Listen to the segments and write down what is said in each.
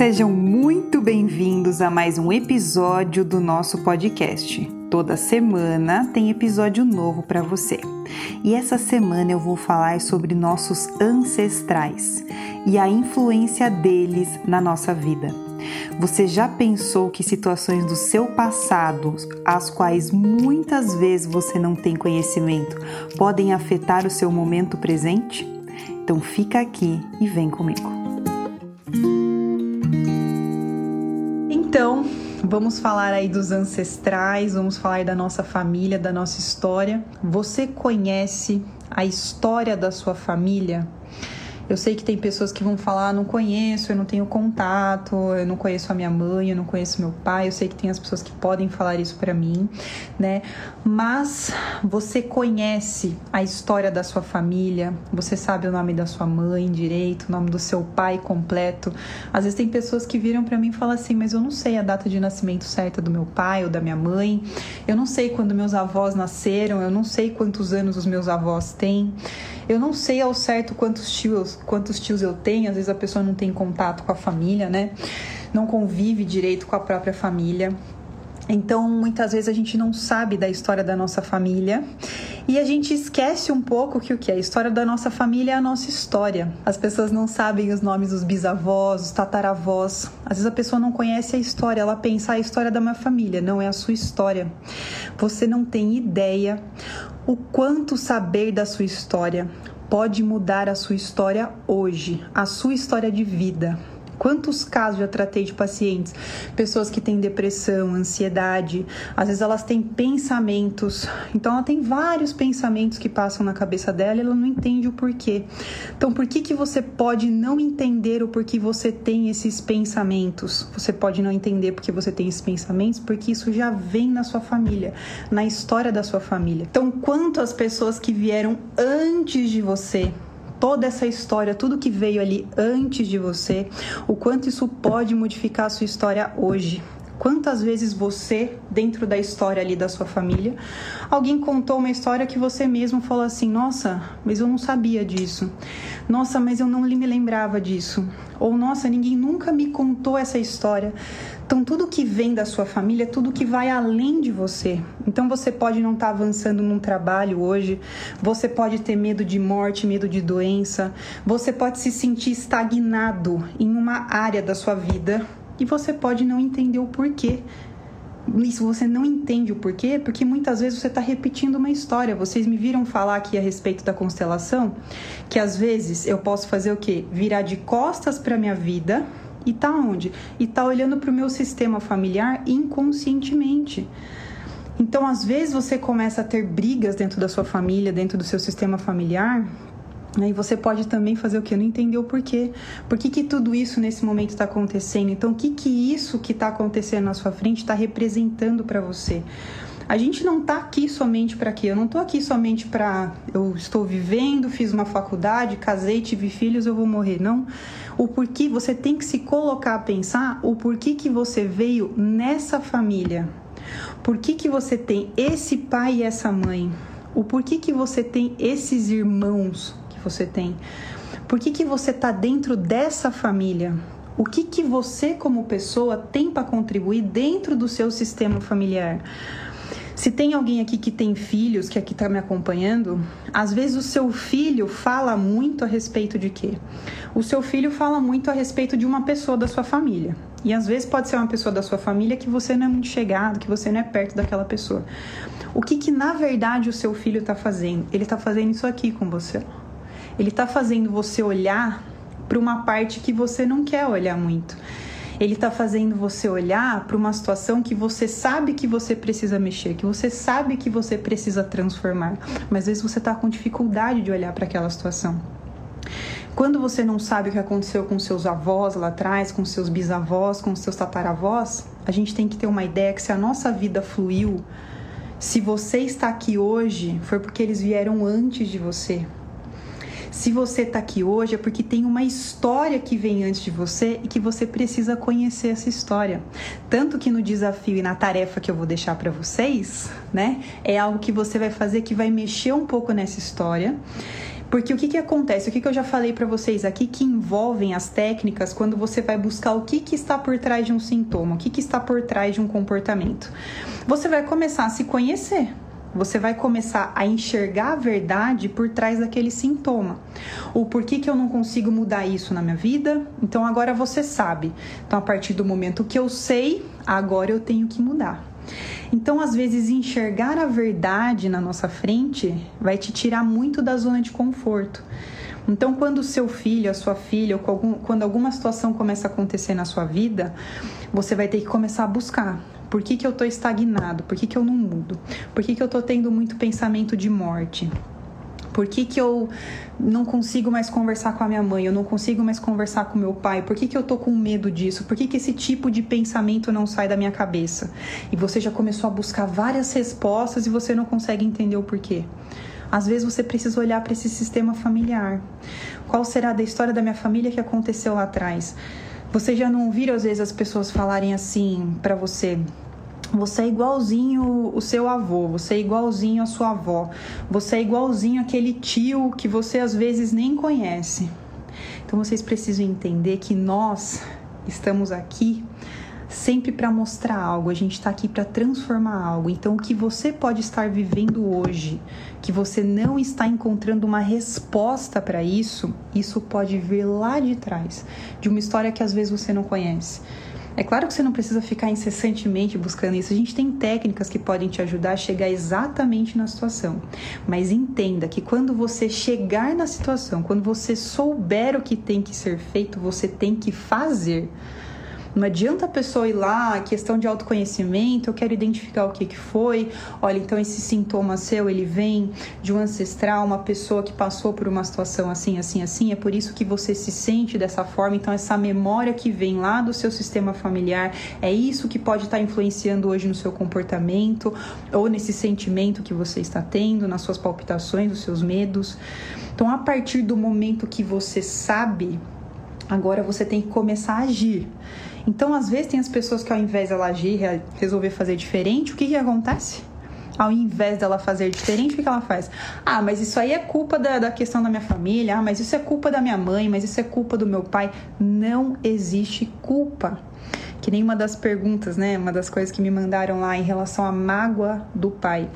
Sejam muito bem-vindos a mais um episódio do nosso podcast. Toda semana tem episódio novo para você. E essa semana eu vou falar sobre nossos ancestrais e a influência deles na nossa vida. Você já pensou que situações do seu passado, as quais muitas vezes você não tem conhecimento, podem afetar o seu momento presente? Então fica aqui e vem comigo. Então, vamos falar aí dos ancestrais, vamos falar da nossa família, da nossa história. Você conhece a história da sua família? Eu sei que tem pessoas que vão falar, não conheço, eu não tenho contato, eu não conheço a minha mãe, eu não conheço meu pai. Eu sei que tem as pessoas que podem falar isso para mim, né? Mas você conhece a história da sua família, você sabe o nome da sua mãe direito, o nome do seu pai completo. Às vezes tem pessoas que viram para mim e falam assim: "Mas eu não sei a data de nascimento certa do meu pai ou da minha mãe. Eu não sei quando meus avós nasceram, eu não sei quantos anos os meus avós têm. Eu não sei ao certo quantos tios quantos tios eu tenho, às vezes a pessoa não tem contato com a família, né? Não convive direito com a própria família. Então, muitas vezes a gente não sabe da história da nossa família e a gente esquece um pouco que o que é a história da nossa família é a nossa história. As pessoas não sabem os nomes dos bisavós, dos tataravós. Às vezes a pessoa não conhece a história, ela pensa ah, a história da minha família, não é a sua história. Você não tem ideia o quanto saber da sua história pode mudar a sua história hoje, a sua história de vida. Quantos casos já tratei de pacientes, pessoas que têm depressão, ansiedade, às vezes elas têm pensamentos, então ela tem vários pensamentos que passam na cabeça dela e ela não entende o porquê. Então, por que que você pode não entender o porquê você tem esses pensamentos? Você pode não entender porque você tem esses pensamentos, porque isso já vem na sua família, na história da sua família. Então, quantas pessoas que vieram antes de você toda essa história, tudo que veio ali antes de você, o quanto isso pode modificar a sua história hoje. Quantas vezes você, dentro da história ali da sua família, alguém contou uma história que você mesmo falou assim: nossa, mas eu não sabia disso. Nossa, mas eu não me lembrava disso. Ou nossa, ninguém nunca me contou essa história. Então, tudo que vem da sua família, tudo que vai além de você. Então, você pode não estar tá avançando num trabalho hoje, você pode ter medo de morte, medo de doença, você pode se sentir estagnado em uma área da sua vida e você pode não entender o porquê. Se você não entende o porquê, porque muitas vezes você está repetindo uma história. Vocês me viram falar aqui a respeito da constelação, que às vezes eu posso fazer o quê? Virar de costas para minha vida e tá onde? E tá olhando para o meu sistema familiar inconscientemente. Então, às vezes você começa a ter brigas dentro da sua família, dentro do seu sistema familiar, e você pode também fazer o que? Não entender o porquê. Por que, que tudo isso nesse momento está acontecendo? Então, o que, que isso que está acontecendo na sua frente está representando para você? A gente não está aqui somente para quê? Eu não estou aqui somente para eu estou vivendo, fiz uma faculdade, casei, tive filhos, eu vou morrer. Não. O porquê você tem que se colocar a pensar o porquê que você veio nessa família. Por que, que você tem esse pai e essa mãe? O porquê que você tem esses irmãos? que você tem? Por que, que você está dentro dessa família? O que, que você, como pessoa, tem para contribuir dentro do seu sistema familiar? Se tem alguém aqui que tem filhos, que aqui está me acompanhando, às vezes o seu filho fala muito a respeito de quê? O seu filho fala muito a respeito de uma pessoa da sua família. E às vezes pode ser uma pessoa da sua família que você não é muito chegado, que você não é perto daquela pessoa. O que que na verdade o seu filho está fazendo? Ele está fazendo isso aqui com você ele está fazendo você olhar para uma parte que você não quer olhar muito. Ele está fazendo você olhar para uma situação que você sabe que você precisa mexer, que você sabe que você precisa transformar, mas às vezes você está com dificuldade de olhar para aquela situação. Quando você não sabe o que aconteceu com seus avós lá atrás, com seus bisavós, com seus tataravós, a gente tem que ter uma ideia que se a nossa vida fluiu, se você está aqui hoje, foi porque eles vieram antes de você, se você está aqui hoje é porque tem uma história que vem antes de você e que você precisa conhecer essa história. Tanto que no desafio e na tarefa que eu vou deixar para vocês, né, é algo que você vai fazer que vai mexer um pouco nessa história Porque o que, que acontece? O que, que eu já falei para vocês aqui que envolvem as técnicas quando você vai buscar o que, que está por trás de um sintoma, o que, que está por trás de um comportamento. Você vai começar a se conhecer. Você vai começar a enxergar a verdade por trás daquele sintoma. O porquê que eu não consigo mudar isso na minha vida? Então agora você sabe. Então a partir do momento que eu sei, agora eu tenho que mudar. Então, às vezes, enxergar a verdade na nossa frente vai te tirar muito da zona de conforto. Então, quando o seu filho, a sua filha, ou quando alguma situação começa a acontecer na sua vida, você vai ter que começar a buscar. Por que, que eu estou estagnado? Por que, que eu não mudo? Por que, que eu estou tendo muito pensamento de morte? Por que, que eu não consigo mais conversar com a minha mãe? Eu não consigo mais conversar com meu pai? Por que, que eu tô com medo disso? Por que, que esse tipo de pensamento não sai da minha cabeça? E você já começou a buscar várias respostas e você não consegue entender o porquê. Às vezes você precisa olhar para esse sistema familiar. Qual será da história da minha família que aconteceu lá atrás? Você já não ouviu às vezes as pessoas falarem assim para você: você é igualzinho o seu avô, você é igualzinho a sua avó, você é igualzinho aquele tio que você às vezes nem conhece. Então vocês precisam entender que nós estamos aqui sempre para mostrar algo, a gente está aqui para transformar algo. Então, o que você pode estar vivendo hoje, que você não está encontrando uma resposta para isso, isso pode vir lá de trás, de uma história que às vezes você não conhece. É claro que você não precisa ficar incessantemente buscando isso. A gente tem técnicas que podem te ajudar a chegar exatamente na situação. Mas entenda que quando você chegar na situação, quando você souber o que tem que ser feito, você tem que fazer. Não adianta a pessoa ir lá, questão de autoconhecimento, eu quero identificar o que, que foi. Olha, então esse sintoma seu, ele vem de um ancestral, uma pessoa que passou por uma situação assim, assim, assim. É por isso que você se sente dessa forma. Então, essa memória que vem lá do seu sistema familiar, é isso que pode estar influenciando hoje no seu comportamento ou nesse sentimento que você está tendo, nas suas palpitações, nos seus medos. Então, a partir do momento que você sabe, agora você tem que começar a agir. Então, às vezes, tem as pessoas que ao invés de ela agir, resolver fazer diferente, o que, que acontece? Ao invés dela fazer diferente, o que, que ela faz? Ah, mas isso aí é culpa da, da questão da minha família, ah, mas isso é culpa da minha mãe, mas isso é culpa do meu pai. Não existe culpa. Que nem uma das perguntas, né? Uma das coisas que me mandaram lá em relação à mágoa do pai.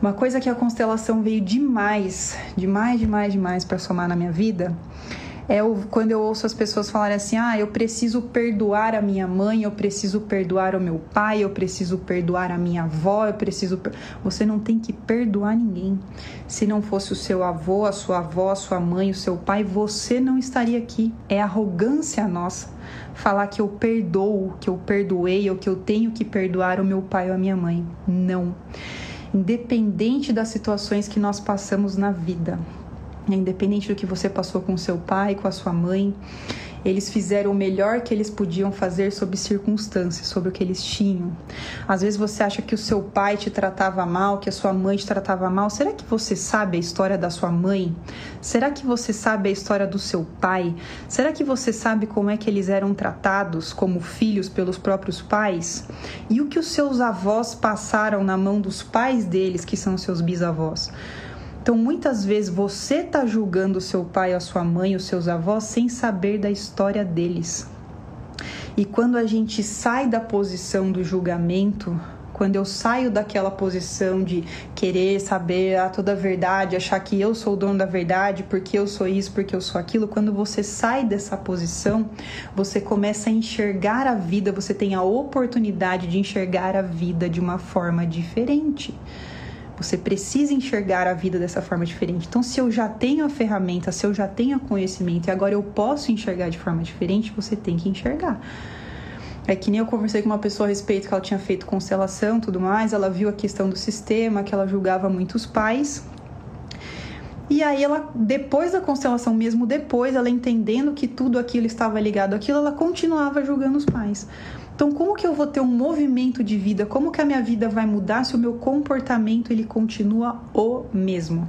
Uma coisa que a constelação veio demais, demais, demais, demais para somar na minha vida é o, quando eu ouço as pessoas falarem assim: ah, eu preciso perdoar a minha mãe, eu preciso perdoar o meu pai, eu preciso perdoar a minha avó, eu preciso. Per... Você não tem que perdoar ninguém. Se não fosse o seu avô, a sua avó, a sua mãe, o seu pai, você não estaria aqui. É arrogância nossa falar que eu perdoo, que eu perdoei ou que eu tenho que perdoar o meu pai ou a minha mãe. Não. Independente das situações que nós passamos na vida, independente do que você passou com seu pai, com a sua mãe, eles fizeram o melhor que eles podiam fazer sob circunstâncias, sobre o que eles tinham. Às vezes você acha que o seu pai te tratava mal, que a sua mãe te tratava mal. Será que você sabe a história da sua mãe? Será que você sabe a história do seu pai? Será que você sabe como é que eles eram tratados como filhos pelos próprios pais? E o que os seus avós passaram na mão dos pais deles, que são seus bisavós? Então, muitas vezes você está julgando o seu pai, a sua mãe, os seus avós sem saber da história deles. E quando a gente sai da posição do julgamento, quando eu saio daquela posição de querer saber a toda a verdade, achar que eu sou o dono da verdade, porque eu sou isso, porque eu sou aquilo, quando você sai dessa posição, você começa a enxergar a vida, você tem a oportunidade de enxergar a vida de uma forma diferente. Você precisa enxergar a vida dessa forma diferente. Então, se eu já tenho a ferramenta, se eu já tenho conhecimento e agora eu posso enxergar de forma diferente, você tem que enxergar. É que nem eu conversei com uma pessoa a respeito que ela tinha feito constelação tudo mais, ela viu a questão do sistema, que ela julgava muitos pais. E aí ela, depois da constelação, mesmo depois, ela entendendo que tudo aquilo estava ligado àquilo, ela continuava julgando os pais. Então, como que eu vou ter um movimento de vida? Como que a minha vida vai mudar se o meu comportamento ele continua o mesmo?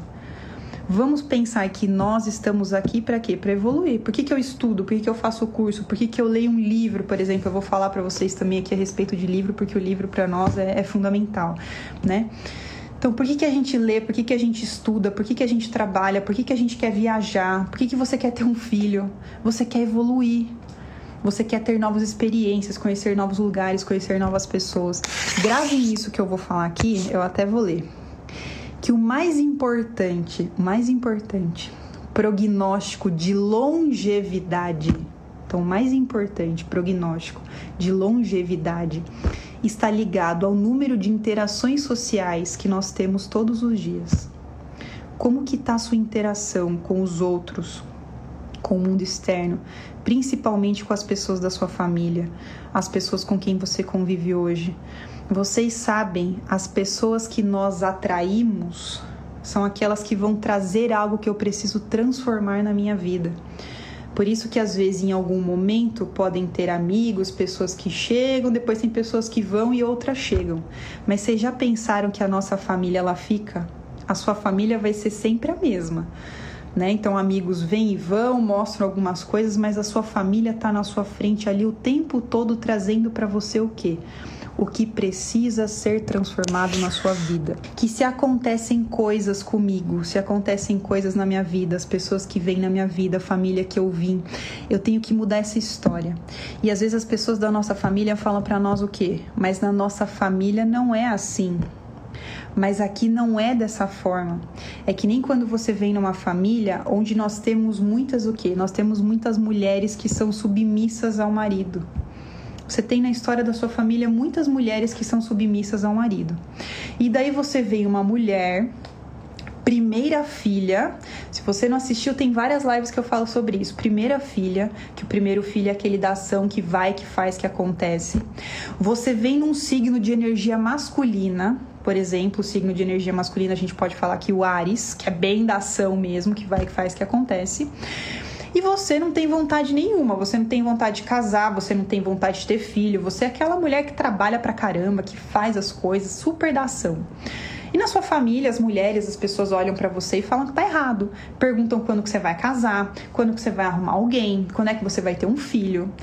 Vamos pensar que nós estamos aqui para quê? Para evoluir. Por que, que eu estudo? Por que, que eu faço curso? Por que, que eu leio um livro, por exemplo? Eu vou falar para vocês também aqui a respeito de livro, porque o livro para nós é, é fundamental, né? Então, por que, que a gente lê? Por que, que a gente estuda? Por que, que a gente trabalha? Por que, que a gente quer viajar? Por que, que você quer ter um filho? Você quer evoluir. Você quer ter novas experiências, conhecer novos lugares, conhecer novas pessoas. Gravem isso que eu vou falar aqui, eu até vou ler. Que o mais importante, o mais importante, prognóstico de longevidade. Então, o mais importante, prognóstico de longevidade está ligado ao número de interações sociais que nós temos todos os dias. Como que está sua interação com os outros, com o mundo externo, principalmente com as pessoas da sua família, as pessoas com quem você convive hoje. Vocês sabem, as pessoas que nós atraímos são aquelas que vão trazer algo que eu preciso transformar na minha vida. Por isso que às vezes em algum momento podem ter amigos, pessoas que chegam, depois tem pessoas que vão e outras chegam. Mas vocês já pensaram que a nossa família ela fica? A sua família vai ser sempre a mesma né? Então amigos vêm e vão, mostram algumas coisas, mas a sua família está na sua frente ali o tempo todo trazendo para você o quê? o que precisa ser transformado na sua vida. Que se acontecem coisas comigo, se acontecem coisas na minha vida, as pessoas que vêm na minha vida, a família que eu vim, eu tenho que mudar essa história. E às vezes as pessoas da nossa família falam para nós o quê? Mas na nossa família não é assim. Mas aqui não é dessa forma. É que nem quando você vem numa família onde nós temos muitas o quê? Nós temos muitas mulheres que são submissas ao marido. Você tem na história da sua família muitas mulheres que são submissas ao marido. E daí você vem uma mulher primeira filha. Se você não assistiu, tem várias lives que eu falo sobre isso. Primeira filha, que o primeiro filho é aquele da ação que vai, que faz, que acontece. Você vem num signo de energia masculina, por exemplo, o signo de energia masculina, a gente pode falar que o Ares, que é bem da ação mesmo, que vai, que faz, que acontece. E você não tem vontade nenhuma, você não tem vontade de casar, você não tem vontade de ter filho, você é aquela mulher que trabalha pra caramba, que faz as coisas, super da ação. E na sua família, as mulheres, as pessoas olham para você e falam que tá errado. Perguntam quando que você vai casar, quando que você vai arrumar alguém, quando é que você vai ter um filho.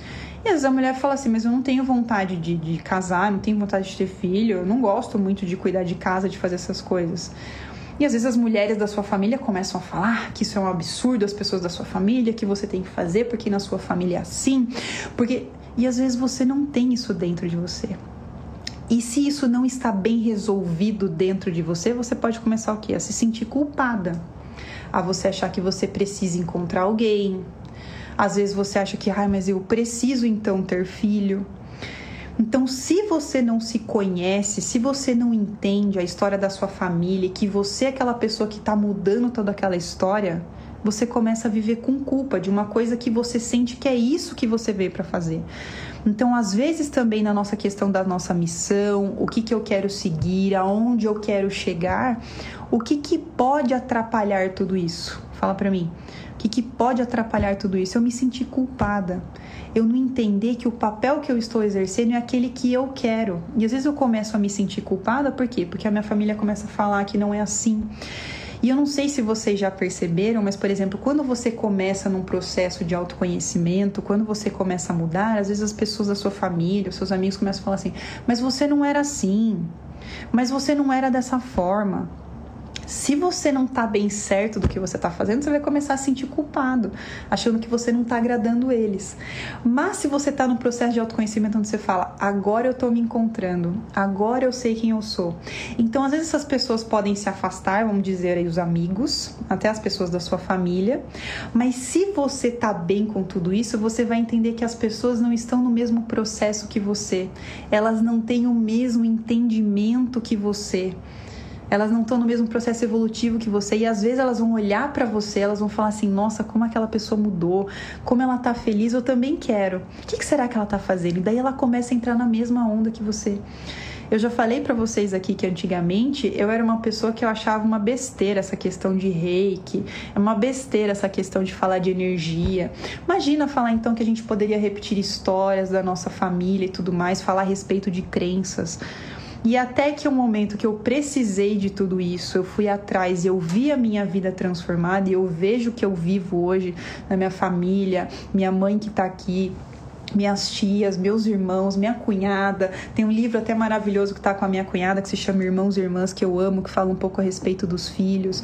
E às vezes a mulher fala assim, mas eu não tenho vontade de, de casar, não tenho vontade de ter filho, eu não gosto muito de cuidar de casa, de fazer essas coisas. E às vezes as mulheres da sua família começam a falar que isso é um absurdo, as pessoas da sua família, que você tem que fazer porque na sua família é assim, porque e às vezes você não tem isso dentro de você. E se isso não está bem resolvido dentro de você, você pode começar o quê? A se sentir culpada. A você achar que você precisa encontrar alguém, às vezes você acha que, ai, mas eu preciso então ter filho. Então, se você não se conhece, se você não entende a história da sua família, que você é aquela pessoa que está mudando toda aquela história, você começa a viver com culpa de uma coisa que você sente que é isso que você veio para fazer. Então, às vezes também na nossa questão da nossa missão, o que, que eu quero seguir, aonde eu quero chegar, o que, que pode atrapalhar tudo isso? Fala para mim que, que pode atrapalhar tudo isso? Eu me sentir culpada. Eu não entender que o papel que eu estou exercendo é aquele que eu quero. E às vezes eu começo a me sentir culpada, por quê? Porque a minha família começa a falar que não é assim. E eu não sei se vocês já perceberam, mas, por exemplo, quando você começa num processo de autoconhecimento, quando você começa a mudar, às vezes as pessoas da sua família, os seus amigos começam a falar assim: mas você não era assim, mas você não era dessa forma. Se você não tá bem certo do que você tá fazendo, você vai começar a se sentir culpado, achando que você não tá agradando eles. Mas se você tá num processo de autoconhecimento onde você fala, agora eu tô me encontrando, agora eu sei quem eu sou. Então, às vezes essas pessoas podem se afastar, vamos dizer aí os amigos, até as pessoas da sua família, mas se você tá bem com tudo isso, você vai entender que as pessoas não estão no mesmo processo que você. Elas não têm o mesmo entendimento que você elas não estão no mesmo processo evolutivo que você e às vezes elas vão olhar para você, elas vão falar assim: "Nossa, como aquela pessoa mudou, como ela tá feliz, eu também quero". O que, que será que ela tá fazendo? E daí ela começa a entrar na mesma onda que você. Eu já falei para vocês aqui que antigamente eu era uma pessoa que eu achava uma besteira essa questão de reiki, é uma besteira essa questão de falar de energia. Imagina falar então que a gente poderia repetir histórias da nossa família e tudo mais, falar a respeito de crenças. E até que o momento que eu precisei de tudo isso, eu fui atrás, eu vi a minha vida transformada e eu vejo que eu vivo hoje na minha família, minha mãe que tá aqui, minhas tias, meus irmãos, minha cunhada. Tem um livro até maravilhoso que está com a minha cunhada que se chama Irmãos e Irmãs, que eu amo, que fala um pouco a respeito dos filhos.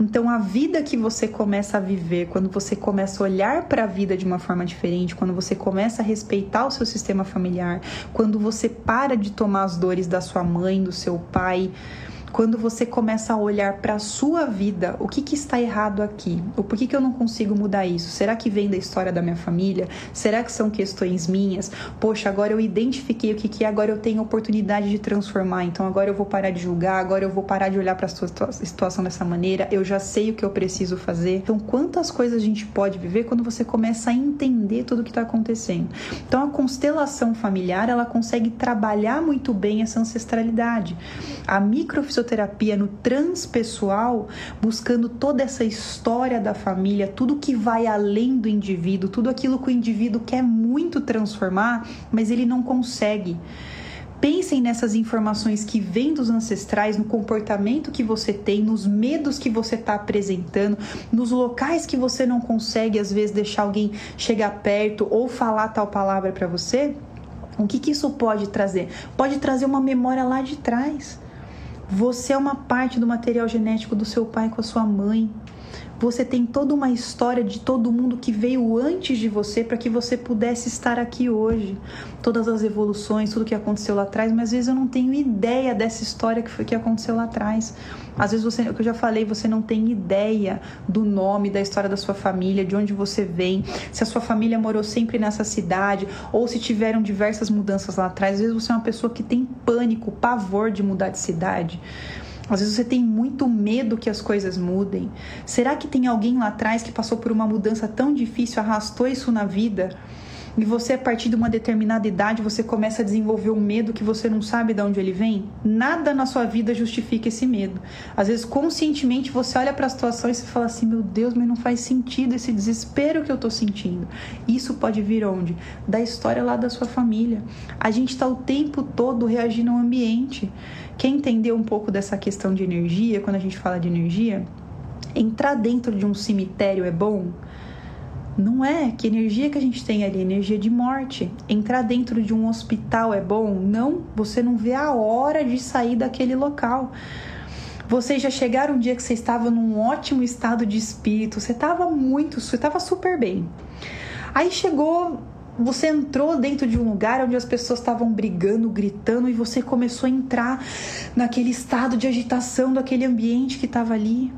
Então, a vida que você começa a viver, quando você começa a olhar para a vida de uma forma diferente, quando você começa a respeitar o seu sistema familiar, quando você para de tomar as dores da sua mãe, do seu pai, quando você começa a olhar para a sua vida, o que, que está errado aqui? O por que, eu não consigo mudar isso? Será que vem da história da minha família? Será que são questões minhas? Poxa, agora eu identifiquei o que, que é, agora eu tenho oportunidade de transformar, então agora eu vou parar de julgar, agora eu vou parar de olhar para a situação dessa maneira, eu já sei o que eu preciso fazer. Então, quantas coisas a gente pode viver quando você começa a entender tudo o que está acontecendo? Então, a constelação familiar ela consegue trabalhar muito bem essa ancestralidade. A microfisioterapia terapia no transpessoal, buscando toda essa história da família, tudo que vai além do indivíduo, tudo aquilo que o indivíduo quer muito transformar, mas ele não consegue. Pensem nessas informações que vêm dos ancestrais, no comportamento que você tem, nos medos que você está apresentando, nos locais que você não consegue, às vezes, deixar alguém chegar perto ou falar tal palavra para você. O que, que isso pode trazer? Pode trazer uma memória lá de trás. Você é uma parte do material genético do seu pai com a sua mãe. Você tem toda uma história de todo mundo que veio antes de você para que você pudesse estar aqui hoje. Todas as evoluções, tudo que aconteceu lá atrás, mas às vezes eu não tenho ideia dessa história que foi que aconteceu lá atrás. Às vezes você, o que eu já falei, você não tem ideia do nome, da história da sua família, de onde você vem, se a sua família morou sempre nessa cidade ou se tiveram diversas mudanças lá atrás. Às vezes você é uma pessoa que tem pânico, pavor de mudar de cidade. Às vezes você tem muito medo que as coisas mudem. Será que tem alguém lá atrás que passou por uma mudança tão difícil, arrastou isso na vida? E você, a partir de uma determinada idade, você começa a desenvolver um medo que você não sabe de onde ele vem? Nada na sua vida justifica esse medo. Às vezes, conscientemente, você olha para a situação e você fala assim: meu Deus, mas não faz sentido esse desespero que eu estou sentindo. Isso pode vir onde? Da história lá da sua família. A gente está o tempo todo reagindo ao ambiente. Quer entender um pouco dessa questão de energia, quando a gente fala de energia? Entrar dentro de um cemitério é bom? Não é que energia que a gente tem ali, energia de morte. Entrar dentro de um hospital é bom? Não, você não vê a hora de sair daquele local. Vocês já chegaram um dia que você estava num ótimo estado de espírito, você estava muito, você estava super bem. Aí chegou você entrou dentro de um lugar onde as pessoas estavam brigando, gritando, e você começou a entrar naquele estado de agitação daquele ambiente que estava ali.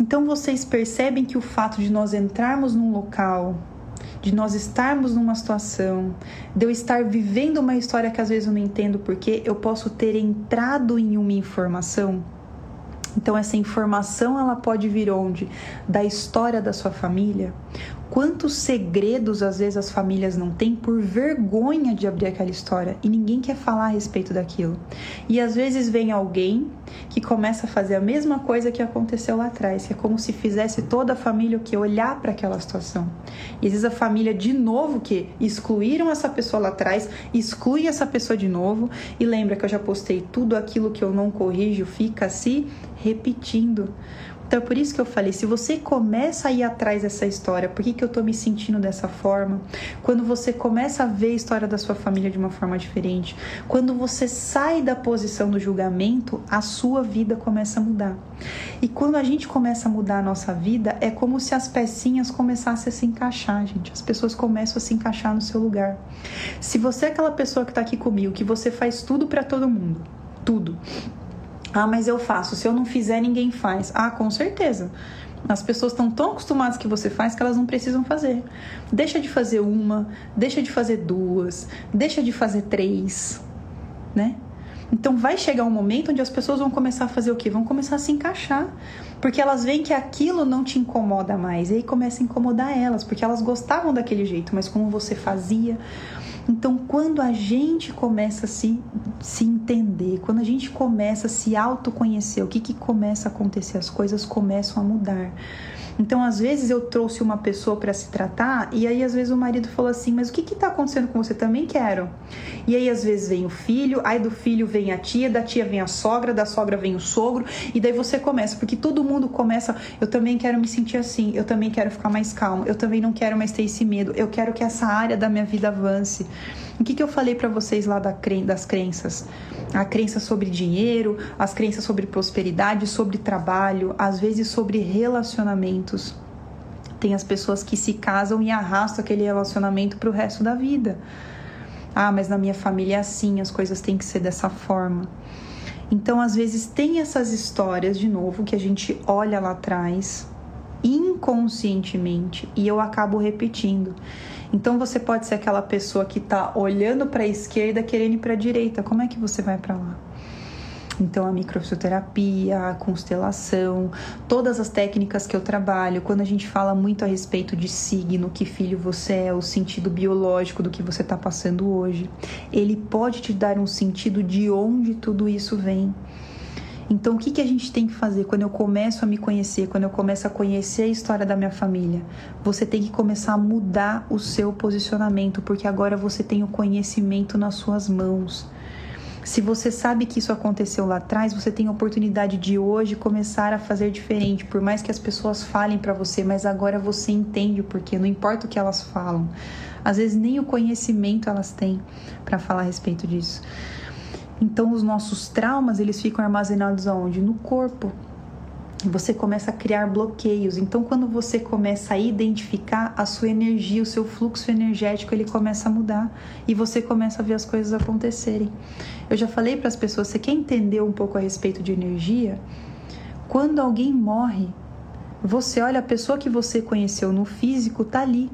Então vocês percebem que o fato de nós entrarmos num local, de nós estarmos numa situação, de eu estar vivendo uma história que às vezes eu não entendo porque eu posso ter entrado em uma informação então essa informação ela pode vir onde? Da história da sua família. Quantos segredos às vezes as famílias não têm por vergonha de abrir aquela história e ninguém quer falar a respeito daquilo. E às vezes vem alguém que começa a fazer a mesma coisa que aconteceu lá atrás, que é como se fizesse toda a família o que olhar para aquela situação. E às vezes a família de novo que excluíram essa pessoa lá atrás, exclui essa pessoa de novo e lembra que eu já postei tudo aquilo que eu não corrijo fica se repetindo. Então é por isso que eu falei, se você começa a ir atrás dessa história, por que, que eu tô me sentindo dessa forma? Quando você começa a ver a história da sua família de uma forma diferente, quando você sai da posição do julgamento, a sua vida começa a mudar. E quando a gente começa a mudar a nossa vida, é como se as pecinhas começassem a se encaixar, gente. As pessoas começam a se encaixar no seu lugar. Se você é aquela pessoa que tá aqui comigo, que você faz tudo para todo mundo, tudo ah, mas eu faço. Se eu não fizer, ninguém faz. Ah, com certeza. As pessoas estão tão acostumadas que você faz que elas não precisam fazer. Deixa de fazer uma, deixa de fazer duas, deixa de fazer três, né? Então vai chegar um momento onde as pessoas vão começar a fazer o quê? Vão começar a se encaixar. Porque elas veem que aquilo não te incomoda mais. E aí começa a incomodar elas, porque elas gostavam daquele jeito, mas como você fazia, então, quando a gente começa a se, se entender, quando a gente começa a se autoconhecer, o que, que começa a acontecer? As coisas começam a mudar. Então, às vezes eu trouxe uma pessoa para se tratar e aí às vezes o marido falou assim: "Mas o que que tá acontecendo com você? Também quero". E aí às vezes vem o filho, aí do filho vem a tia, da tia vem a sogra, da sogra vem o sogro, e daí você começa, porque todo mundo começa, eu também quero me sentir assim, eu também quero ficar mais calmo, eu também não quero mais ter esse medo, eu quero que essa área da minha vida avance. O que, que eu falei para vocês lá das crenças? A crença sobre dinheiro, as crenças sobre prosperidade, sobre trabalho, às vezes sobre relacionamentos. Tem as pessoas que se casam e arrastam aquele relacionamento para o resto da vida. Ah, mas na minha família é assim, as coisas têm que ser dessa forma. Então, às vezes, tem essas histórias, de novo, que a gente olha lá atrás inconscientemente e eu acabo repetindo. Então você pode ser aquela pessoa que está olhando para a esquerda querendo ir para a direita. Como é que você vai para lá? Então, a microfisioterapia, a constelação, todas as técnicas que eu trabalho, quando a gente fala muito a respeito de signo, que filho você é, o sentido biológico do que você está passando hoje, ele pode te dar um sentido de onde tudo isso vem. Então, o que, que a gente tem que fazer quando eu começo a me conhecer, quando eu começo a conhecer a história da minha família? Você tem que começar a mudar o seu posicionamento, porque agora você tem o conhecimento nas suas mãos. Se você sabe que isso aconteceu lá atrás, você tem a oportunidade de hoje começar a fazer diferente, por mais que as pessoas falem para você, mas agora você entende o porquê, não importa o que elas falam. Às vezes nem o conhecimento elas têm para falar a respeito disso. Então os nossos traumas, eles ficam armazenados aonde? No corpo. Você começa a criar bloqueios. Então quando você começa a identificar a sua energia, o seu fluxo energético, ele começa a mudar e você começa a ver as coisas acontecerem. Eu já falei para as pessoas, você quer entender um pouco a respeito de energia? Quando alguém morre, você olha a pessoa que você conheceu no físico tá ali,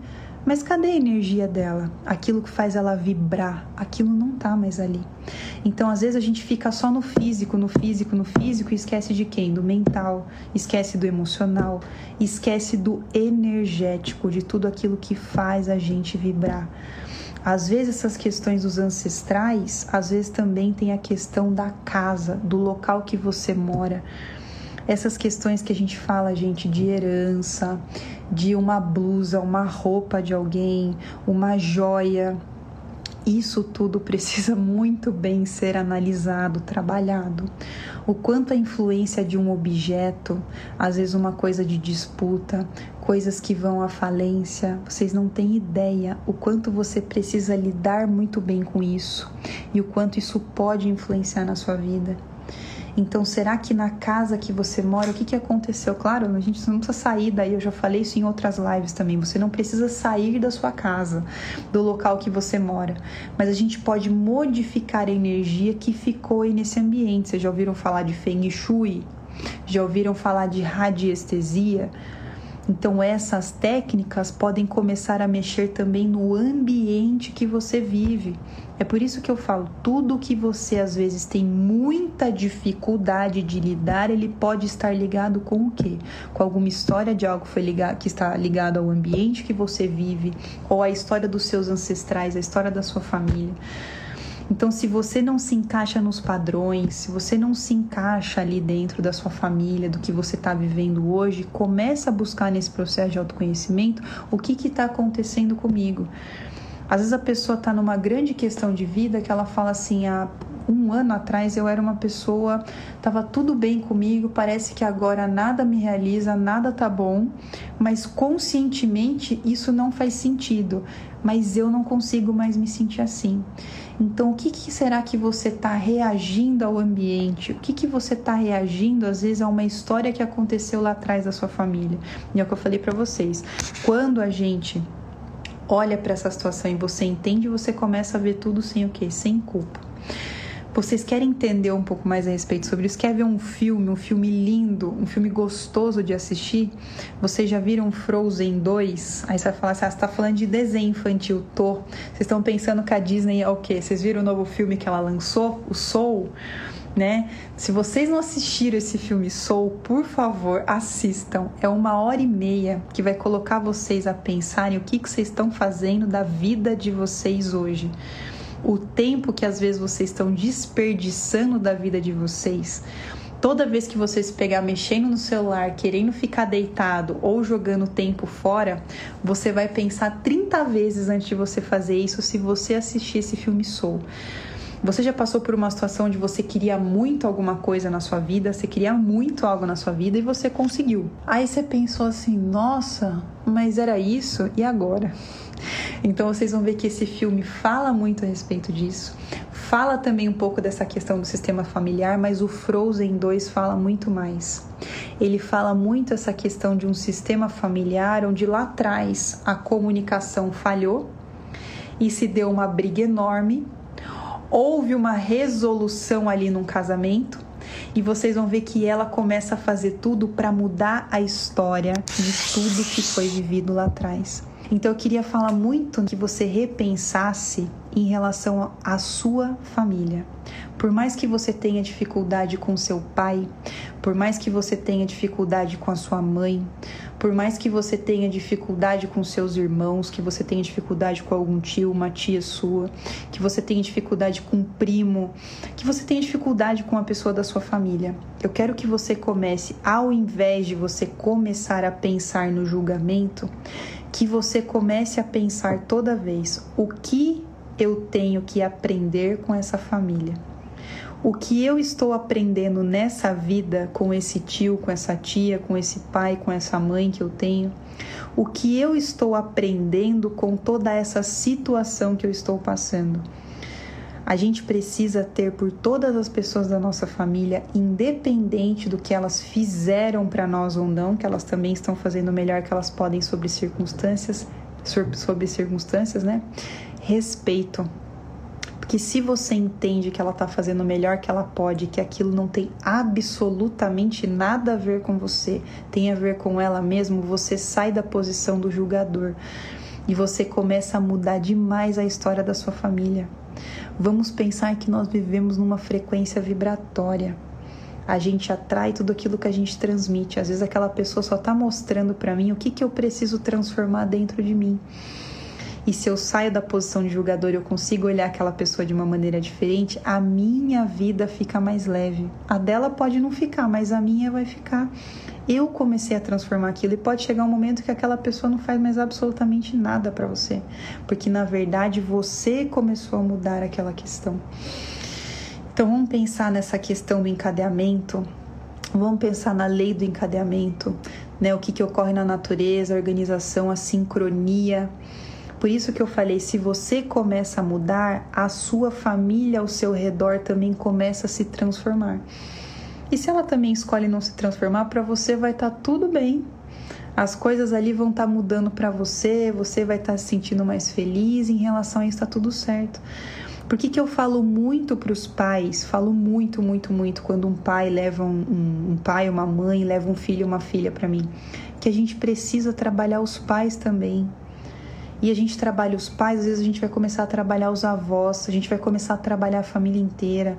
mas cadê a energia dela? Aquilo que faz ela vibrar, aquilo não tá mais ali. Então, às vezes a gente fica só no físico, no físico, no físico e esquece de quem? Do mental, esquece do emocional, esquece do energético, de tudo aquilo que faz a gente vibrar. Às vezes essas questões dos ancestrais, às vezes também tem a questão da casa, do local que você mora essas questões que a gente fala, gente, de herança, de uma blusa, uma roupa de alguém, uma joia. Isso tudo precisa muito bem ser analisado, trabalhado. O quanto a influência de um objeto, às vezes uma coisa de disputa, coisas que vão à falência, vocês não têm ideia o quanto você precisa lidar muito bem com isso e o quanto isso pode influenciar na sua vida. Então, será que na casa que você mora, o que, que aconteceu? Claro, a gente não precisa sair daí, eu já falei isso em outras lives também. Você não precisa sair da sua casa, do local que você mora, mas a gente pode modificar a energia que ficou aí nesse ambiente. Vocês já ouviram falar de Feng Shui? Já ouviram falar de radiestesia? Então, essas técnicas podem começar a mexer também no ambiente que você vive. É por isso que eu falo, tudo que você às vezes tem muita dificuldade de lidar, ele pode estar ligado com o quê? Com alguma história de algo que, ligado, que está ligado ao ambiente que você vive, ou a história dos seus ancestrais, a história da sua família. Então, se você não se encaixa nos padrões, se você não se encaixa ali dentro da sua família, do que você está vivendo hoje, começa a buscar nesse processo de autoconhecimento o que está acontecendo comigo. Às vezes a pessoa está numa grande questão de vida que ela fala assim: há um ano atrás eu era uma pessoa, estava tudo bem comigo, parece que agora nada me realiza, nada tá bom, mas conscientemente isso não faz sentido, mas eu não consigo mais me sentir assim. Então, o que, que será que você está reagindo ao ambiente? O que, que você está reagindo, às vezes, a uma história que aconteceu lá atrás da sua família? E é o que eu falei para vocês. Quando a gente olha para essa situação e você entende, você começa a ver tudo sem o quê? Sem culpa. Vocês querem entender um pouco mais a respeito sobre isso? Quer ver um filme, um filme lindo, um filme gostoso de assistir? Vocês já viram Frozen 2? Aí você vai falar assim: ah, você tá falando de desenho infantil, tô. Vocês estão pensando que a Disney é o quê? Vocês viram o novo filme que ela lançou, o Soul? né? Se vocês não assistiram esse filme Soul, por favor, assistam. É uma hora e meia que vai colocar vocês a pensarem o que, que vocês estão fazendo da vida de vocês hoje. O tempo que às vezes vocês estão desperdiçando da vida de vocês Toda vez que você se pegar mexendo no celular, querendo ficar deitado ou jogando tempo fora, você vai pensar 30 vezes antes de você fazer isso se você assistir esse filme Soul. Você já passou por uma situação onde você queria muito alguma coisa na sua vida, você queria muito algo na sua vida e você conseguiu. Aí você pensou assim: nossa, mas era isso e agora? Então vocês vão ver que esse filme fala muito a respeito disso. Fala também um pouco dessa questão do sistema familiar, mas o Frozen 2 fala muito mais. Ele fala muito essa questão de um sistema familiar onde lá atrás a comunicação falhou e se deu uma briga enorme houve uma resolução ali num casamento e vocês vão ver que ela começa a fazer tudo para mudar a história de tudo que foi vivido lá atrás. Então eu queria falar muito que você repensasse em relação à sua família. Por mais que você tenha dificuldade com seu pai, por mais que você tenha dificuldade com a sua mãe, por mais que você tenha dificuldade com seus irmãos, que você tenha dificuldade com algum tio, uma tia sua, que você tenha dificuldade com um primo, que você tenha dificuldade com uma pessoa da sua família, eu quero que você comece, ao invés de você começar a pensar no julgamento, que você comece a pensar toda vez o que eu tenho que aprender com essa família o que eu estou aprendendo nessa vida com esse tio, com essa tia, com esse pai, com essa mãe que eu tenho, o que eu estou aprendendo com toda essa situação que eu estou passando. A gente precisa ter por todas as pessoas da nossa família, independente do que elas fizeram para nós ou não, que elas também estão fazendo o melhor que elas podem sobre circunstâncias, sobre circunstâncias, né? Respeito que se você entende que ela está fazendo o melhor que ela pode, que aquilo não tem absolutamente nada a ver com você, tem a ver com ela mesmo, você sai da posição do julgador e você começa a mudar demais a história da sua família. Vamos pensar que nós vivemos numa frequência vibratória. A gente atrai tudo aquilo que a gente transmite. Às vezes aquela pessoa só está mostrando para mim o que, que eu preciso transformar dentro de mim. E se eu saio da posição de julgador e eu consigo olhar aquela pessoa de uma maneira diferente, a minha vida fica mais leve. A dela pode não ficar, mas a minha vai ficar. Eu comecei a transformar aquilo e pode chegar um momento que aquela pessoa não faz mais absolutamente nada para você, porque na verdade você começou a mudar aquela questão. Então vamos pensar nessa questão do encadeamento, vamos pensar na lei do encadeamento, né? O que, que ocorre na natureza, a organização, a sincronia. Por isso que eu falei, se você começa a mudar, a sua família ao seu redor também começa a se transformar. E se ela também escolhe não se transformar, para você vai estar tá tudo bem. As coisas ali vão estar tá mudando para você, você vai estar tá se sentindo mais feliz, em relação a isso está tudo certo. Por que, que eu falo muito para os pais? Falo muito, muito, muito quando um pai leva um, um, um pai, uma mãe, leva um filho, uma filha para mim. Que a gente precisa trabalhar os pais também e a gente trabalha os pais, às vezes a gente vai começar a trabalhar os avós, a gente vai começar a trabalhar a família inteira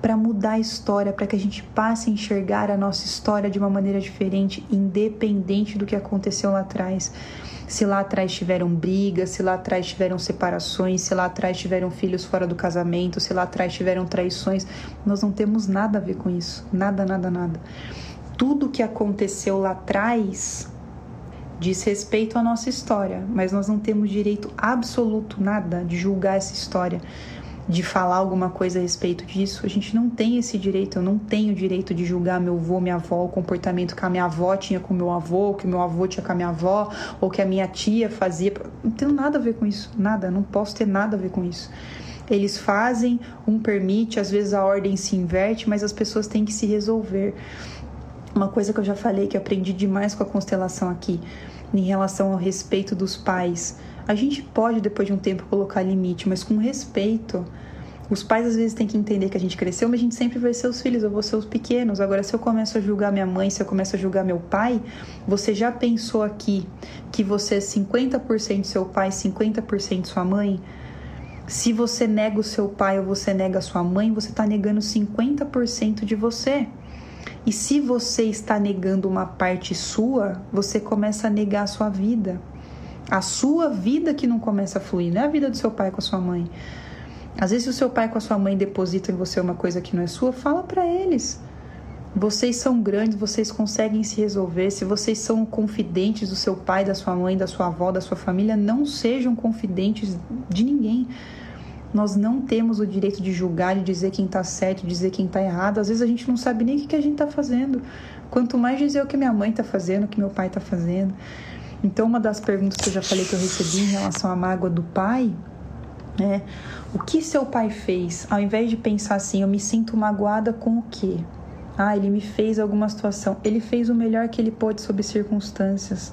para mudar a história, para que a gente passe a enxergar a nossa história de uma maneira diferente, independente do que aconteceu lá atrás. Se lá atrás tiveram brigas, se lá atrás tiveram separações, se lá atrás tiveram filhos fora do casamento, se lá atrás tiveram traições, nós não temos nada a ver com isso. Nada, nada, nada. Tudo que aconteceu lá atrás diz respeito à nossa história, mas nós não temos direito absoluto nada de julgar essa história, de falar alguma coisa a respeito disso. A gente não tem esse direito. Eu não tenho direito de julgar meu avô, minha avó, o comportamento que a minha avó tinha com meu avô, que meu avô tinha com a minha avó, ou que a minha tia fazia. Não tenho nada a ver com isso, nada. Não posso ter nada a ver com isso. Eles fazem, um permite, às vezes a ordem se inverte, mas as pessoas têm que se resolver. Uma coisa que eu já falei que eu aprendi demais com a constelação aqui, em relação ao respeito dos pais. A gente pode, depois de um tempo, colocar limite, mas com respeito. Os pais às vezes têm que entender que a gente cresceu, mas a gente sempre vai ser os filhos, eu vou ser os pequenos. Agora, se eu começo a julgar minha mãe, se eu começo a julgar meu pai, você já pensou aqui que você é 50% seu pai, 50% sua mãe? Se você nega o seu pai ou você nega a sua mãe, você está negando 50% de você. E se você está negando uma parte sua, você começa a negar a sua vida. A sua vida que não começa a fluir, não é a vida do seu pai com a sua mãe. Às vezes, se o seu pai com a sua mãe depositam em você uma coisa que não é sua, fala para eles. Vocês são grandes, vocês conseguem se resolver. Se vocês são confidentes do seu pai, da sua mãe, da sua avó, da sua família, não sejam confidentes de ninguém. Nós não temos o direito de julgar, de dizer quem está certo, de dizer quem está errado. Às vezes a gente não sabe nem o que a gente está fazendo. Quanto mais dizer o que minha mãe está fazendo, o que meu pai está fazendo. Então, uma das perguntas que eu já falei que eu recebi em relação à mágoa do pai é: o que seu pai fez? Ao invés de pensar assim, eu me sinto magoada com o quê? Ah, ele me fez alguma situação. Ele fez o melhor que ele pôde sob circunstâncias.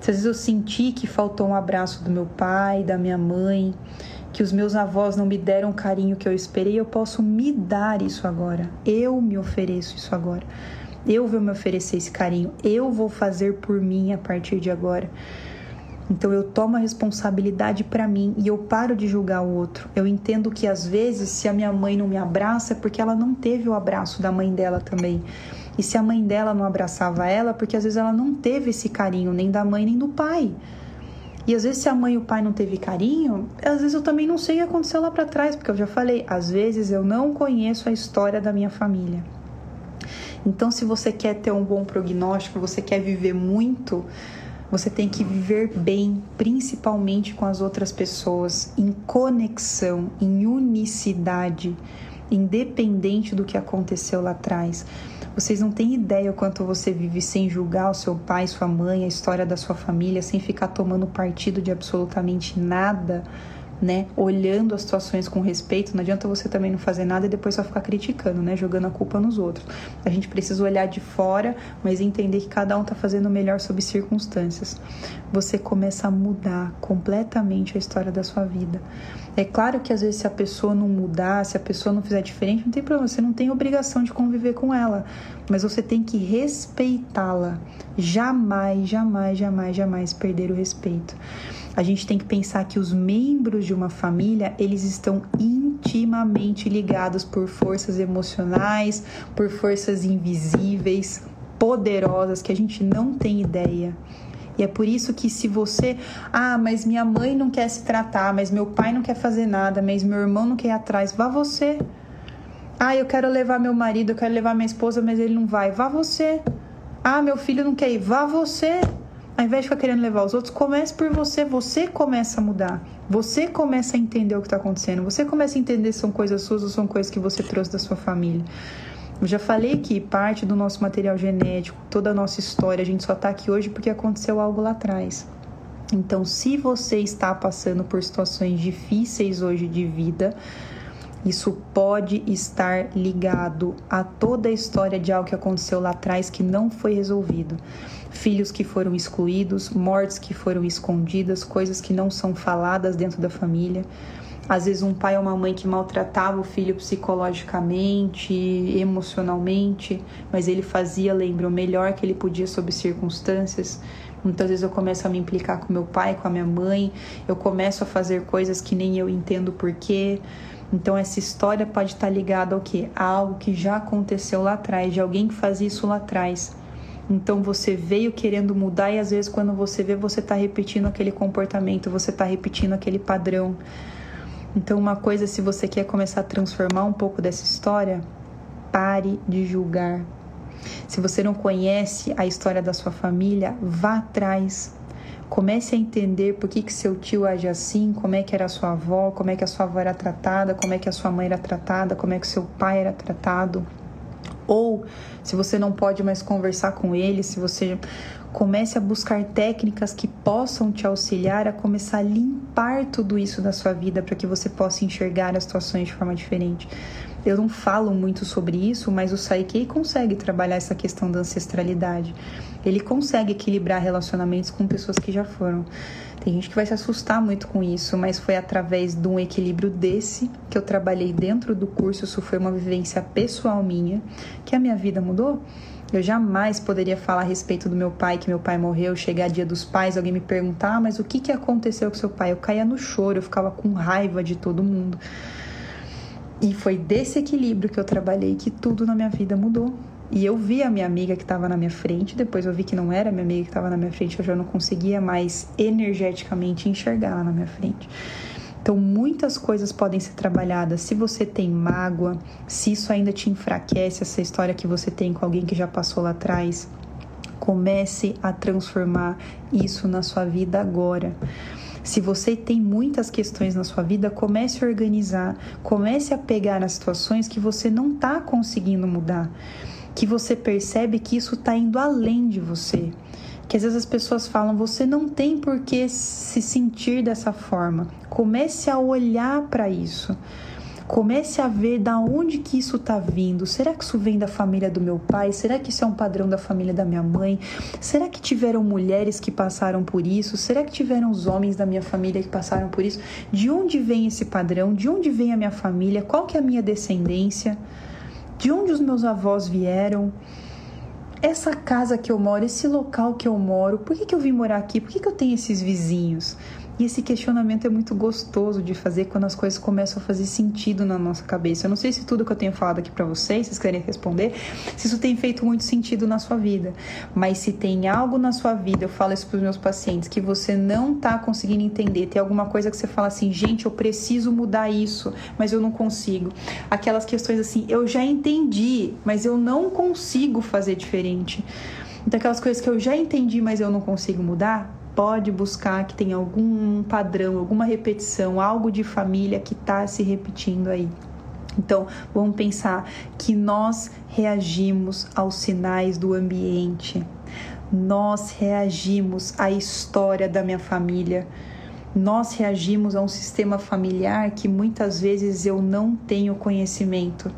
Às vezes eu senti que faltou um abraço do meu pai, da minha mãe, que os meus avós não me deram o carinho que eu esperei, eu posso me dar isso agora. Eu me ofereço isso agora. Eu vou me oferecer esse carinho. Eu vou fazer por mim a partir de agora. Então eu tomo a responsabilidade para mim e eu paro de julgar o outro. Eu entendo que às vezes, se a minha mãe não me abraça, é porque ela não teve o abraço da mãe dela também. E se a mãe dela não abraçava ela, porque às vezes ela não teve esse carinho nem da mãe nem do pai. E às vezes, se a mãe e o pai não teve carinho, às vezes eu também não sei o que aconteceu lá para trás, porque eu já falei, às vezes eu não conheço a história da minha família. Então, se você quer ter um bom prognóstico, você quer viver muito, você tem que viver bem, principalmente com as outras pessoas, em conexão, em unicidade, independente do que aconteceu lá atrás. Vocês não têm ideia o quanto você vive sem julgar o seu pai, sua mãe, a história da sua família, sem ficar tomando partido de absolutamente nada, né? Olhando as situações com respeito. Não adianta você também não fazer nada e depois só ficar criticando, né? Jogando a culpa nos outros. A gente precisa olhar de fora, mas entender que cada um tá fazendo o melhor sob circunstâncias. Você começa a mudar completamente a história da sua vida. É claro que às vezes se a pessoa não mudar, se a pessoa não fizer diferente, não tem problema, você não tem obrigação de conviver com ela, mas você tem que respeitá-la. Jamais, jamais, jamais, jamais perder o respeito. A gente tem que pensar que os membros de uma família, eles estão intimamente ligados por forças emocionais, por forças invisíveis, poderosas que a gente não tem ideia. E é por isso que se você, ah, mas minha mãe não quer se tratar, mas meu pai não quer fazer nada, mas meu irmão não quer ir atrás, vá você. Ah, eu quero levar meu marido, eu quero levar minha esposa, mas ele não vai, vá você. Ah, meu filho não quer ir, vá você. Ao invés de ficar querendo levar os outros, comece por você. Você começa a mudar. Você começa a entender o que está acontecendo. Você começa a entender se são coisas suas ou são coisas que você trouxe da sua família. Eu já falei que parte do nosso material genético, toda a nossa história, a gente só está aqui hoje porque aconteceu algo lá atrás. Então, se você está passando por situações difíceis hoje de vida, isso pode estar ligado a toda a história de algo que aconteceu lá atrás que não foi resolvido. Filhos que foram excluídos, mortes que foram escondidas, coisas que não são faladas dentro da família às vezes um pai ou uma mãe que maltratava o filho psicologicamente, emocionalmente, mas ele fazia, lembra, o melhor que ele podia sob circunstâncias. Muitas vezes eu começo a me implicar com meu pai, com a minha mãe, eu começo a fazer coisas que nem eu entendo porquê. Então essa história pode estar ligada ao que? A algo que já aconteceu lá atrás, de alguém que fazia isso lá atrás. Então você veio querendo mudar e às vezes quando você vê você está repetindo aquele comportamento, você está repetindo aquele padrão. Então, uma coisa, se você quer começar a transformar um pouco dessa história, pare de julgar. Se você não conhece a história da sua família, vá atrás. Comece a entender por que, que seu tio age assim, como é que era a sua avó, como é que a sua avó era tratada, como é que a sua mãe era tratada, como é que seu pai era tratado. Ou se você não pode mais conversar com ele, se você comece a buscar técnicas que possam te auxiliar a começar a limpar tudo isso da sua vida para que você possa enxergar as situações de forma diferente. Eu não falo muito sobre isso, mas o Saikei consegue trabalhar essa questão da ancestralidade. Ele consegue equilibrar relacionamentos com pessoas que já foram. Tem gente que vai se assustar muito com isso, mas foi através de um equilíbrio desse que eu trabalhei dentro do curso. Isso foi uma vivência pessoal minha, que a minha vida mudou. Eu jamais poderia falar a respeito do meu pai, que meu pai morreu, chegar dia dos pais, alguém me perguntar, ah, mas o que, que aconteceu com seu pai? Eu caía no choro, eu ficava com raiva de todo mundo. E foi desse equilíbrio que eu trabalhei que tudo na minha vida mudou. E eu vi a minha amiga que estava na minha frente, depois eu vi que não era a minha amiga que estava na minha frente, eu já não conseguia mais energeticamente enxergar ela na minha frente. Então, muitas coisas podem ser trabalhadas. Se você tem mágoa, se isso ainda te enfraquece, essa história que você tem com alguém que já passou lá atrás, comece a transformar isso na sua vida agora. Se você tem muitas questões na sua vida, comece a organizar, comece a pegar as situações que você não está conseguindo mudar, que você percebe que isso está indo além de você que às vezes as pessoas falam, você não tem por que se sentir dessa forma. Comece a olhar para isso. Comece a ver da onde que isso está vindo. Será que isso vem da família do meu pai? Será que isso é um padrão da família da minha mãe? Será que tiveram mulheres que passaram por isso? Será que tiveram os homens da minha família que passaram por isso? De onde vem esse padrão? De onde vem a minha família? Qual que é a minha descendência? De onde os meus avós vieram? Essa casa que eu moro, esse local que eu moro, por que, que eu vim morar aqui? Por que, que eu tenho esses vizinhos? E esse questionamento é muito gostoso de fazer quando as coisas começam a fazer sentido na nossa cabeça. Eu não sei se tudo que eu tenho falado aqui para vocês, vocês querem responder, se isso tem feito muito sentido na sua vida. Mas se tem algo na sua vida, eu falo isso para os meus pacientes, que você não tá conseguindo entender, tem alguma coisa que você fala assim, gente, eu preciso mudar isso, mas eu não consigo. Aquelas questões assim, eu já entendi, mas eu não consigo fazer diferente. Então, aquelas coisas que eu já entendi, mas eu não consigo mudar, pode buscar que tem algum padrão, alguma repetição, algo de família que está se repetindo aí. Então, vamos pensar que nós reagimos aos sinais do ambiente, nós reagimos à história da minha família, nós reagimos a um sistema familiar que muitas vezes eu não tenho conhecimento.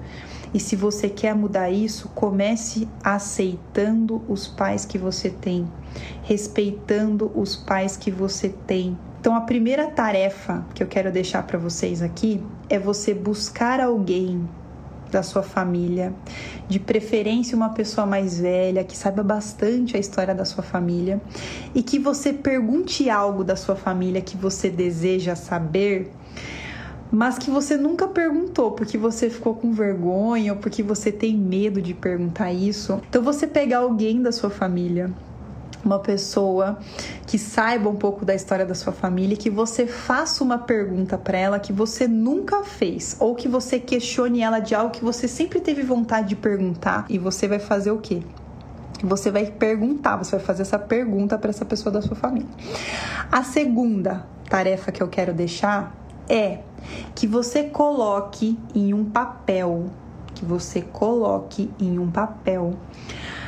E se você quer mudar isso, comece aceitando os pais que você tem, respeitando os pais que você tem. Então, a primeira tarefa que eu quero deixar para vocês aqui é você buscar alguém da sua família, de preferência uma pessoa mais velha, que saiba bastante a história da sua família, e que você pergunte algo da sua família que você deseja saber mas que você nunca perguntou porque você ficou com vergonha ou porque você tem medo de perguntar isso. Então você pegar alguém da sua família, uma pessoa que saiba um pouco da história da sua família, que você faça uma pergunta para ela que você nunca fez, ou que você questione ela de algo que você sempre teve vontade de perguntar, e você vai fazer o quê? Você vai perguntar, você vai fazer essa pergunta para essa pessoa da sua família. A segunda tarefa que eu quero deixar é que você coloque em um papel, que você coloque em um papel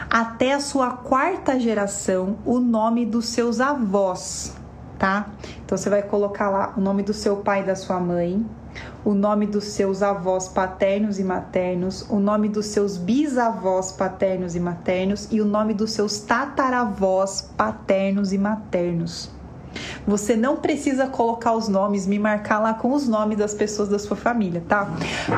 até a sua quarta geração o nome dos seus avós, tá? Então você vai colocar lá o nome do seu pai e da sua mãe, o nome dos seus avós paternos e maternos, o nome dos seus bisavós paternos e maternos e o nome dos seus tataravós paternos e maternos. Você não precisa colocar os nomes, me marcar lá com os nomes das pessoas da sua família, tá?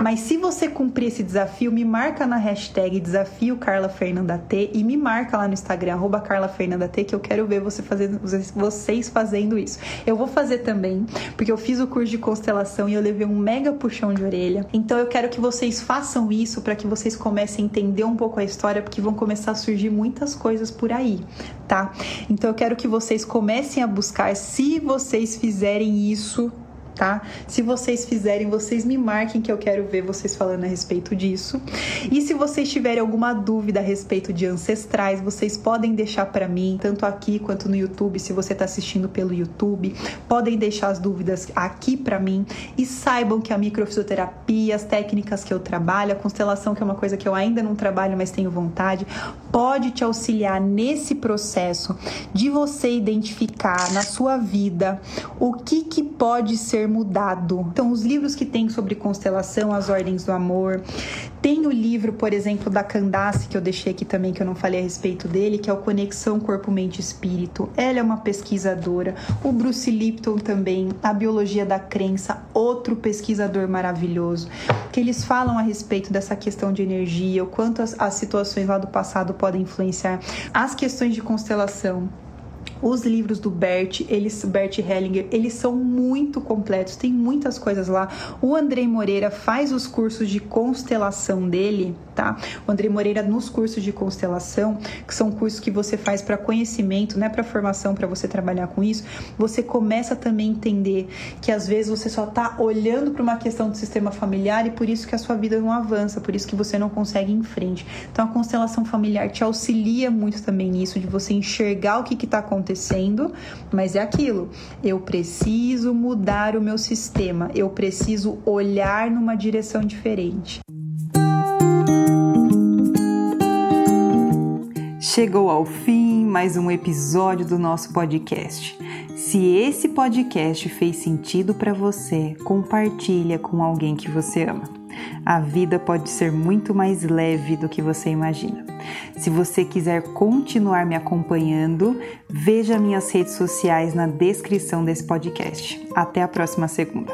Mas se você cumprir esse desafio, me marca na hashtag desafio Carla Fernanda T e me marca lá no Instagram, arroba Carla Fernanda T, que eu quero ver você fazendo, vocês fazendo isso. Eu vou fazer também, porque eu fiz o curso de constelação e eu levei um mega puxão de orelha. Então eu quero que vocês façam isso para que vocês comecem a entender um pouco a história, porque vão começar a surgir muitas coisas por aí, tá? Então eu quero que vocês comecem a buscar se vocês fizerem isso tá? Se vocês fizerem, vocês me marquem que eu quero ver vocês falando a respeito disso. E se vocês tiverem alguma dúvida a respeito de ancestrais, vocês podem deixar para mim, tanto aqui quanto no YouTube, se você está assistindo pelo YouTube, podem deixar as dúvidas aqui para mim e saibam que a microfisioterapia, as técnicas que eu trabalho, a constelação que é uma coisa que eu ainda não trabalho, mas tenho vontade, pode te auxiliar nesse processo de você identificar na sua vida o que que pode ser mudado. Então, os livros que tem sobre constelação, as ordens do amor, tem o livro, por exemplo, da Candace, que eu deixei aqui também, que eu não falei a respeito dele, que é o Conexão Corpo, Mente e Espírito. Ela é uma pesquisadora. O Bruce Lipton também, A Biologia da Crença, outro pesquisador maravilhoso, que eles falam a respeito dessa questão de energia, o quanto as, as situações lá do passado podem influenciar as questões de constelação Os livros do Bert, eles, Bert Hellinger, eles são muito completos, tem muitas coisas lá. O Andrei Moreira faz os cursos de constelação dele, tá? O Andrei Moreira nos cursos de constelação, que são cursos que você faz para conhecimento, né, para formação, para você trabalhar com isso, você começa também a entender que às vezes você só tá olhando para uma questão do sistema familiar e por isso que a sua vida não avança, por isso que você não consegue ir em frente. Então a constelação familiar te auxilia muito também nisso de você enxergar o que está acontecendo, mas é aquilo. Eu preciso mudar o meu sistema, eu preciso olhar numa direção diferente. Chegou ao fim mais um episódio do nosso podcast. Se esse podcast fez sentido para você, compartilha com alguém que você ama. A vida pode ser muito mais leve do que você imagina. Se você quiser continuar me acompanhando, veja minhas redes sociais na descrição desse podcast. Até a próxima segunda.